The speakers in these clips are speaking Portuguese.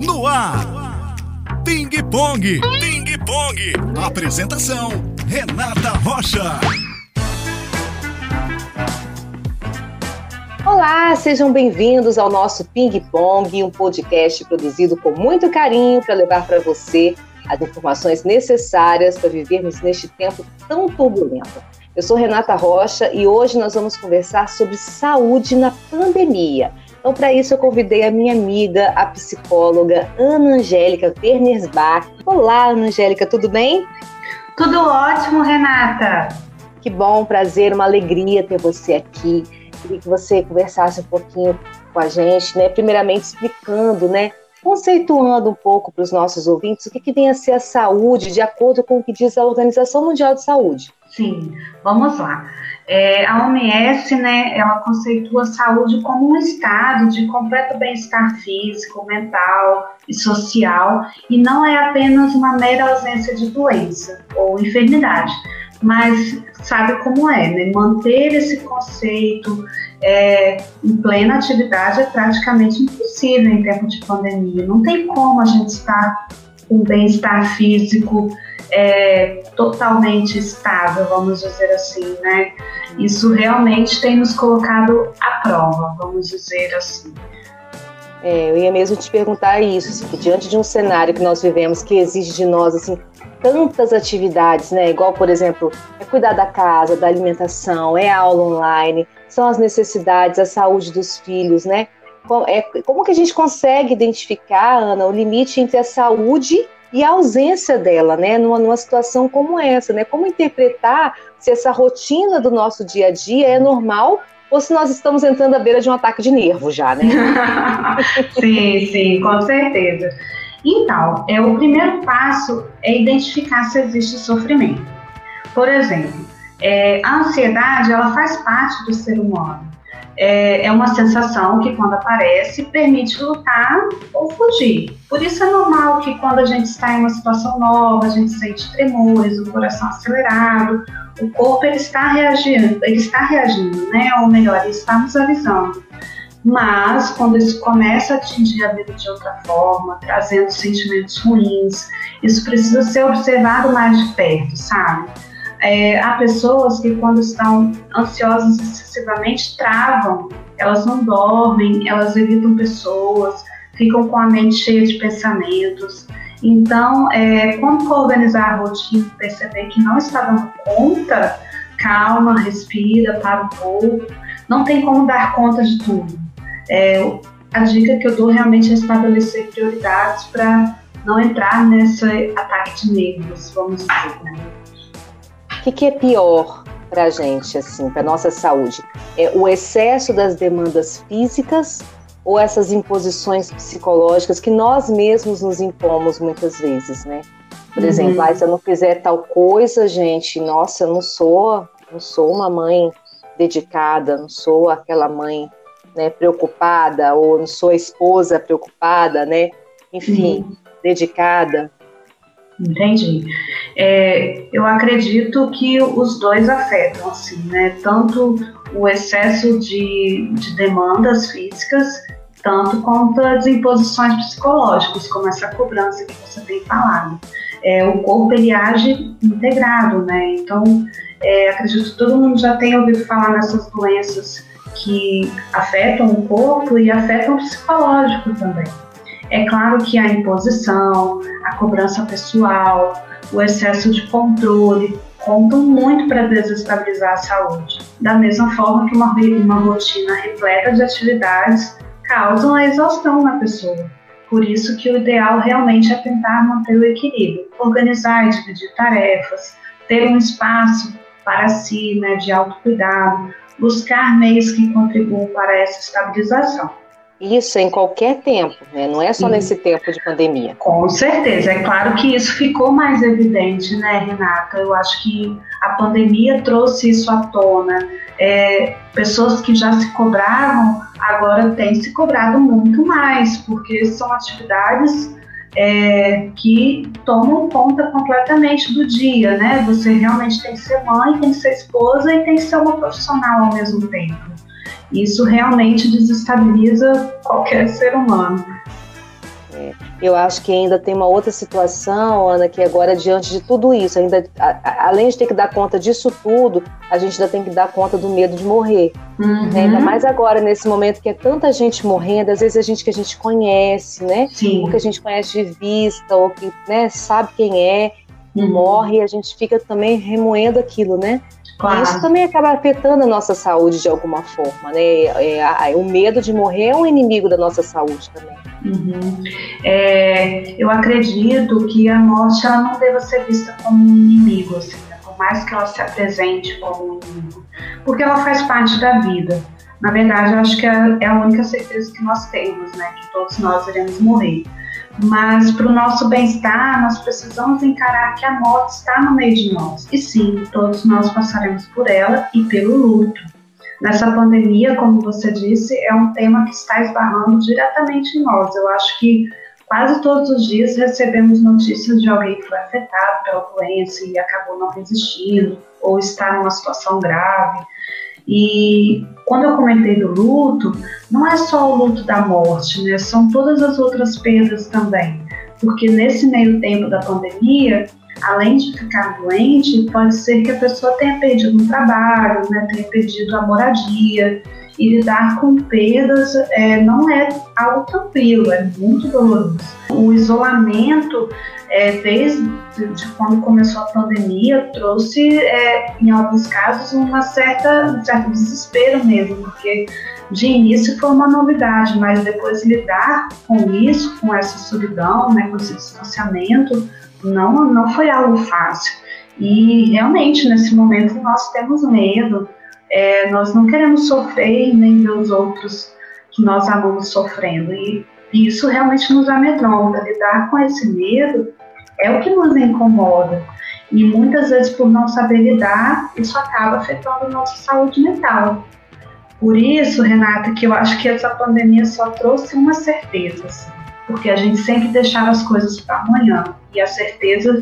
No ar. Ping Pong. Ping Pong. Apresentação: Renata Rocha. Olá, sejam bem-vindos ao nosso Ping Pong, um podcast produzido com muito carinho para levar para você as informações necessárias para vivermos neste tempo tão turbulento. Eu sou Renata Rocha e hoje nós vamos conversar sobre saúde na pandemia. Então, para isso, eu convidei a minha amiga, a psicóloga Ana Angélica Wernersbach. Olá, Ana Angélica, tudo bem? Tudo ótimo, Renata. Que bom, prazer, uma alegria ter você aqui. Queria que você conversasse um pouquinho com a gente, né? Primeiramente explicando, né? Conceituando um pouco para os nossos ouvintes o que, que vem a ser a saúde, de acordo com o que diz a Organização Mundial de Saúde. Sim, vamos lá. É, a OMS, né, ela conceitua a saúde como um estado de completo bem-estar físico, mental e social, e não é apenas uma mera ausência de doença ou enfermidade, mas sabe como é, né? Manter esse conceito é, em plena atividade é praticamente impossível em tempo de pandemia. Não tem como a gente estar com bem-estar físico, é, totalmente estável, vamos dizer assim, né? Isso realmente tem nos colocado à prova, vamos dizer assim. É, eu ia mesmo te perguntar isso, assim, que diante de um cenário que nós vivemos que exige de nós assim tantas atividades, né? Igual, por exemplo, é cuidar da casa, da alimentação, é aula online, são as necessidades, a saúde dos filhos, né? É, como que a gente consegue identificar, Ana, o limite entre a saúde e a ausência dela, né, numa, numa situação como essa, né? Como interpretar se essa rotina do nosso dia a dia é normal ou se nós estamos entrando à beira de um ataque de nervo já, né? sim, sim, com certeza. Então, é, o primeiro passo é identificar se existe sofrimento. Por exemplo, é, a ansiedade ela faz parte do ser humano é, é uma sensação que, quando aparece, permite lutar ou fugir. Por isso é normal que, quando a gente está em uma situação nova, a gente sente tremores, o coração acelerado, o corpo ele está reagindo, ele está reagindo, né? Ou melhor, ele está nos avisando. Mas quando isso começa a atingir a vida de outra forma, trazendo sentimentos ruins, isso precisa ser observado mais de perto, sabe? É, há pessoas que, quando estão ansiosas excessivamente, travam, elas não dormem, elas evitam pessoas, ficam com a mente cheia de pensamentos. Então, é, quando for organizar a rotina, perceber que não está dando conta, calma, respira, para um pouco. Não tem como dar conta de tudo. É, a dica que eu dou realmente é estabelecer prioridades para não entrar nesse ataque de nervos, vamos dizer. Né? O que, que é pior para a gente, assim, para nossa saúde? É o excesso das demandas físicas ou essas imposições psicológicas que nós mesmos nos impomos muitas vezes, né? Por uhum. exemplo, ah, se eu não fizer tal coisa, gente, nossa, eu não sou, não sou uma mãe dedicada, não sou aquela mãe né, preocupada, ou não sou a esposa preocupada, né? Enfim, uhum. dedicada. Entendi. É, eu acredito que os dois afetam, assim, né? Tanto o excesso de, de demandas físicas, tanto quanto as imposições psicológicas, como essa cobrança que você tem falado. É, o corpo ele age integrado, né? Então, é, acredito que todo mundo já tem ouvido falar nessas doenças que afetam o corpo e afetam o psicológico também. É claro que a imposição, a cobrança pessoal, o excesso de controle contam muito para desestabilizar a saúde. Da mesma forma que uma, uma rotina repleta de atividades causam a exaustão na pessoa. Por isso que o ideal realmente é tentar manter o equilíbrio, organizar e dividir tarefas, ter um espaço para si, né, de autocuidado, buscar meios que contribuam para essa estabilização. Isso em qualquer tempo, né? não é só Sim. nesse tempo de pandemia. Com certeza, é claro que isso ficou mais evidente, né, Renata? Eu acho que a pandemia trouxe isso à tona. É, pessoas que já se cobravam agora têm se cobrado muito mais, porque são atividades é, que tomam conta completamente do dia, né? Você realmente tem que ser mãe, tem que ser esposa e tem que ser uma profissional ao mesmo tempo. Isso realmente desestabiliza qualquer ser humano. É, eu acho que ainda tem uma outra situação, Ana, que agora, diante de tudo isso, ainda, a, além de ter que dar conta disso tudo, a gente ainda tem que dar conta do medo de morrer. Uhum. Né? Ainda mais agora, nesse momento que é tanta gente morrendo, às vezes a gente que a gente conhece, né? Sim. Ou que a gente conhece de vista, ou que né, sabe quem é, uhum. morre, e a gente fica também remoendo aquilo, né? Claro. Isso também acaba afetando a nossa saúde de alguma forma, né? É, o medo de morrer é um inimigo da nossa saúde também. Uhum. É, eu acredito que a morte ela não deva ser vista como um inimigo, assim, né? por mais que ela se apresente como um inimigo, porque ela faz parte da vida. Na verdade, eu acho que é, é a única certeza que nós temos, né? Que todos nós iremos morrer. Mas para o nosso bem-estar, nós precisamos encarar que a morte está no meio de nós. E sim, todos nós passaremos por ela e pelo luto. Nessa pandemia, como você disse, é um tema que está esbarrando diretamente em nós. Eu acho que quase todos os dias recebemos notícias de alguém que foi afetado pela doença e acabou não resistindo ou está numa situação grave. E quando eu comentei do luto, não é só o luto da morte, né? São todas as outras perdas também. Porque nesse meio tempo da pandemia, além de ficar doente, pode ser que a pessoa tenha perdido um trabalho, né? tenha perdido a moradia. E lidar com perdas é, não é algo tranquilo, é muito doloroso. O isolamento é, desde de quando começou a pandemia, trouxe, é, em alguns casos, uma certa, um certo desespero mesmo, porque de início foi uma novidade, mas depois lidar com isso, com essa solidão, né, com esse distanciamento, não, não foi algo fácil. E realmente, nesse momento, nós temos medo, é, nós não queremos sofrer nem ver os outros que nós amamos sofrendo. E isso realmente nos amedronta. Lidar com esse medo é o que nos incomoda. E muitas vezes, por não saber lidar, isso acaba afetando a nossa saúde mental. Por isso, Renata, que eu acho que essa pandemia só trouxe uma certeza, assim, porque a gente sempre deixava as coisas para amanhã. E a certeza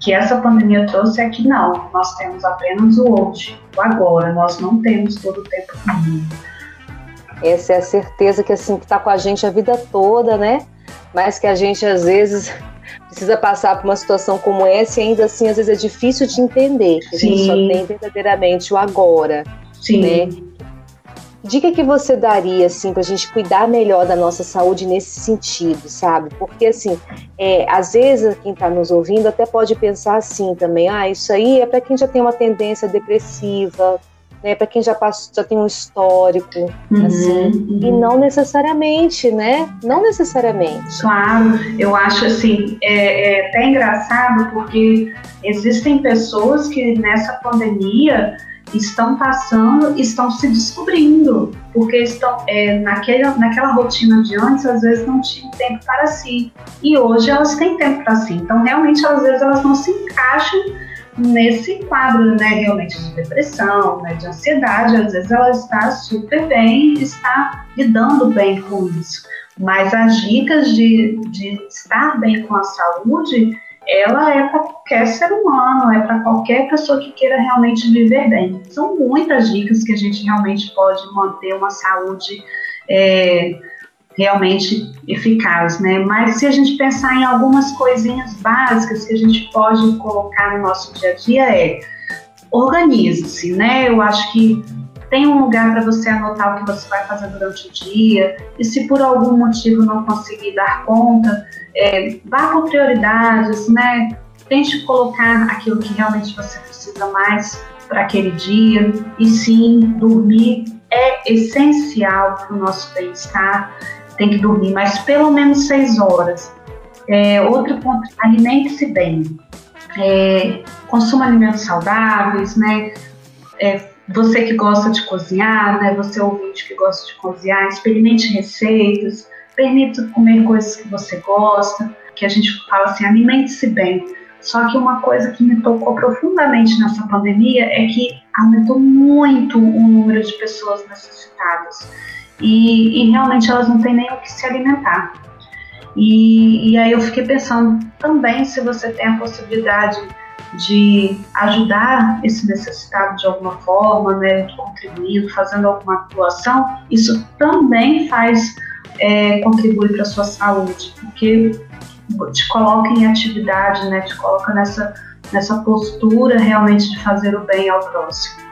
que essa pandemia trouxe é que não, nós temos apenas o hoje, o agora, nós não temos todo o tempo do mundo. Essa é a certeza que assim que está com a gente a vida toda, né? Mas que a gente às vezes precisa passar por uma situação como essa e ainda assim às vezes é difícil de entender Sim. a gente só tem verdadeiramente o agora, Sim. né? Dica que você daria assim para a gente cuidar melhor da nossa saúde nesse sentido, sabe? Porque assim, é, às vezes quem está nos ouvindo até pode pensar assim também, ah, isso aí é para quem já tem uma tendência depressiva, né, para quem já passou, já tem um histórico, uhum, assim, uhum. e não necessariamente, né? Não necessariamente. Claro, eu acho assim, é, é até engraçado porque existem pessoas que nessa pandemia estão passando, estão se descobrindo, porque estão é, naquela, naquela rotina de antes, às vezes não tinham tempo para si, e hoje elas têm tempo para si. Então, realmente, às vezes elas não se encaixam nesse quadro, né, realmente de depressão, né, de ansiedade, às vezes ela está super bem, está lidando bem com isso. Mas as dicas de, de estar bem com a saúde, ela é para qualquer ser humano, é para qualquer pessoa que queira realmente viver bem. São muitas dicas que a gente realmente pode manter uma saúde é, realmente eficaz, né? Mas se a gente pensar em algumas coisinhas básicas que a gente pode colocar no nosso dia a dia é organize-se, né? Eu acho que tem um lugar para você anotar o que você vai fazer durante o dia e se por algum motivo não conseguir dar conta, é, vá por prioridades, né? Tente colocar aquilo que realmente você precisa mais para aquele dia e sim dormir é essencial para o nosso bem-estar tem que dormir, mas pelo menos seis horas. É, outro ponto, alimente-se bem. É, consuma alimentos saudáveis, né? É, você que gosta de cozinhar, né? Você ouvinte que gosta de cozinhar, experimente receitas, permita comer coisas que você gosta, que a gente fala assim, alimente-se bem. Só que uma coisa que me tocou profundamente nessa pandemia é que aumentou muito o número de pessoas necessitadas e, e realmente elas não têm nem o que se alimentar. E, e aí eu fiquei pensando também se você tem a possibilidade de ajudar esse necessitado de alguma forma, né, contribuindo, fazendo alguma doação, isso também faz é, contribui para a sua saúde, porque te coloca em atividade, né? Te coloca nessa, nessa postura realmente de fazer o bem ao próximo.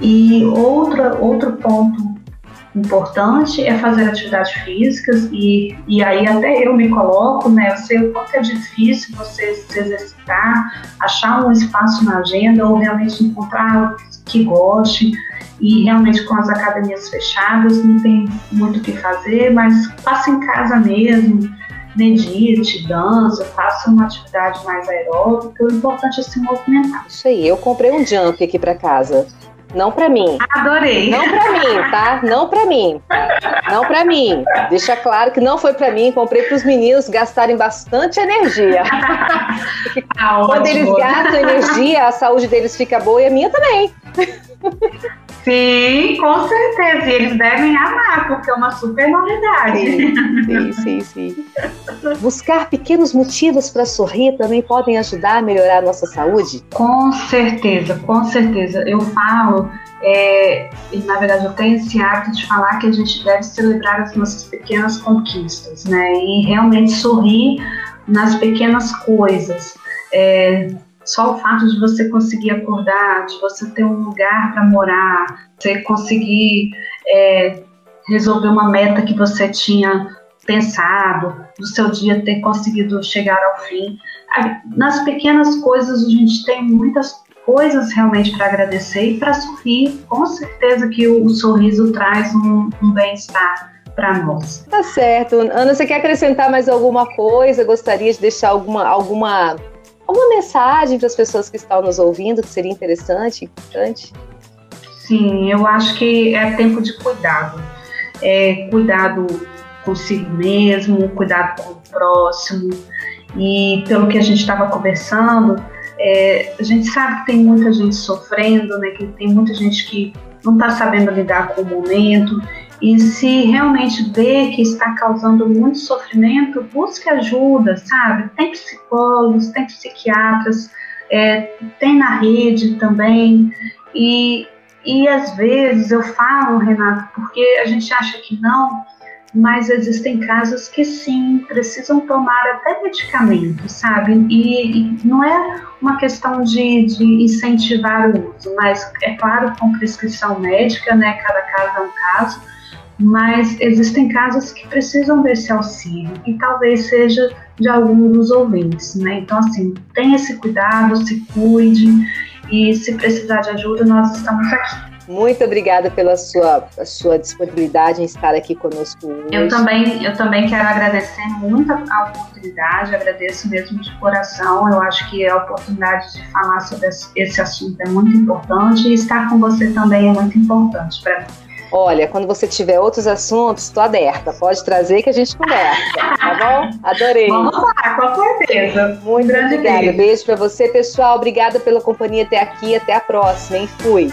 E outra, outro ponto importante é fazer atividades físicas e, e aí até eu me coloco, né? Eu sei o quanto é difícil você se exercitar, achar um espaço na agenda ou realmente encontrar que goste e realmente com as academias fechadas não tem muito o que fazer, mas faça em casa mesmo, medite, dança, faça uma atividade mais aeróbica, o importante é se movimentar. Isso aí, eu comprei um jump aqui para casa. Não para mim. Adorei. Não para mim, tá? Não para mim. Não para mim. Deixa claro que não foi para mim. Comprei para os meninos gastarem bastante energia. Ah, Quando eles gastam energia, a saúde deles fica boa e a minha também. Sim, com certeza. E eles devem amar, porque é uma super novidade. Sim, sim, sim. sim. Buscar pequenos motivos para sorrir também podem ajudar a melhorar a nossa saúde? Com certeza, com certeza. Eu falo, é, e na verdade eu tenho esse hábito de falar que a gente deve celebrar as nossas pequenas conquistas, né? E realmente sorrir nas pequenas coisas. É, só o fato de você conseguir acordar, de você ter um lugar para morar, você conseguir é, resolver uma meta que você tinha pensado, do seu dia ter conseguido chegar ao fim. Nas pequenas coisas a gente tem muitas coisas realmente para agradecer e para sorrir. Com certeza que o, o sorriso traz um, um bem-estar para nós. Tá certo. Ana, você quer acrescentar mais alguma coisa? Gostaria de deixar alguma, alguma alguma mensagem para as pessoas que estão nos ouvindo que seria interessante, importante? Sim, eu acho que é tempo de cuidado. É cuidado consigo mesmo, cuidado com o próximo. E pelo que a gente estava conversando, é, a gente sabe que tem muita gente sofrendo, né? Que tem muita gente que não está sabendo lidar com o momento e se realmente vê que está causando muito sofrimento, busque ajuda, sabe? Tem psicólogos, tem psiquiatras, é, tem na rede também. E, e às vezes eu falo, Renato, porque a gente acha que não, mas existem casos que sim, precisam tomar até medicamento, sabe? E, e, não é uma questão de, de incentivar o uso, mas é claro, com prescrição médica, né? Cada caso é um caso mas existem casos que precisam desse auxílio e talvez seja de algum dos ouvintes, né? Então, assim, tenha esse cuidado, se cuide e se precisar de ajuda, nós estamos aqui. Muito obrigada pela sua, sua disponibilidade em estar aqui conosco hoje. Eu também, eu também quero agradecer muito a oportunidade, agradeço mesmo de coração. Eu acho que a oportunidade de falar sobre esse assunto é muito importante e estar com você também é muito importante para mim. Olha, quando você tiver outros assuntos, estou aberta. Pode trazer que a gente conversa, tá bom? Adorei. Vamos lá, com certeza. Muito Grande obrigada. Beijo, beijo para você, pessoal. Obrigada pela companhia até aqui. Até a próxima, hein? Fui.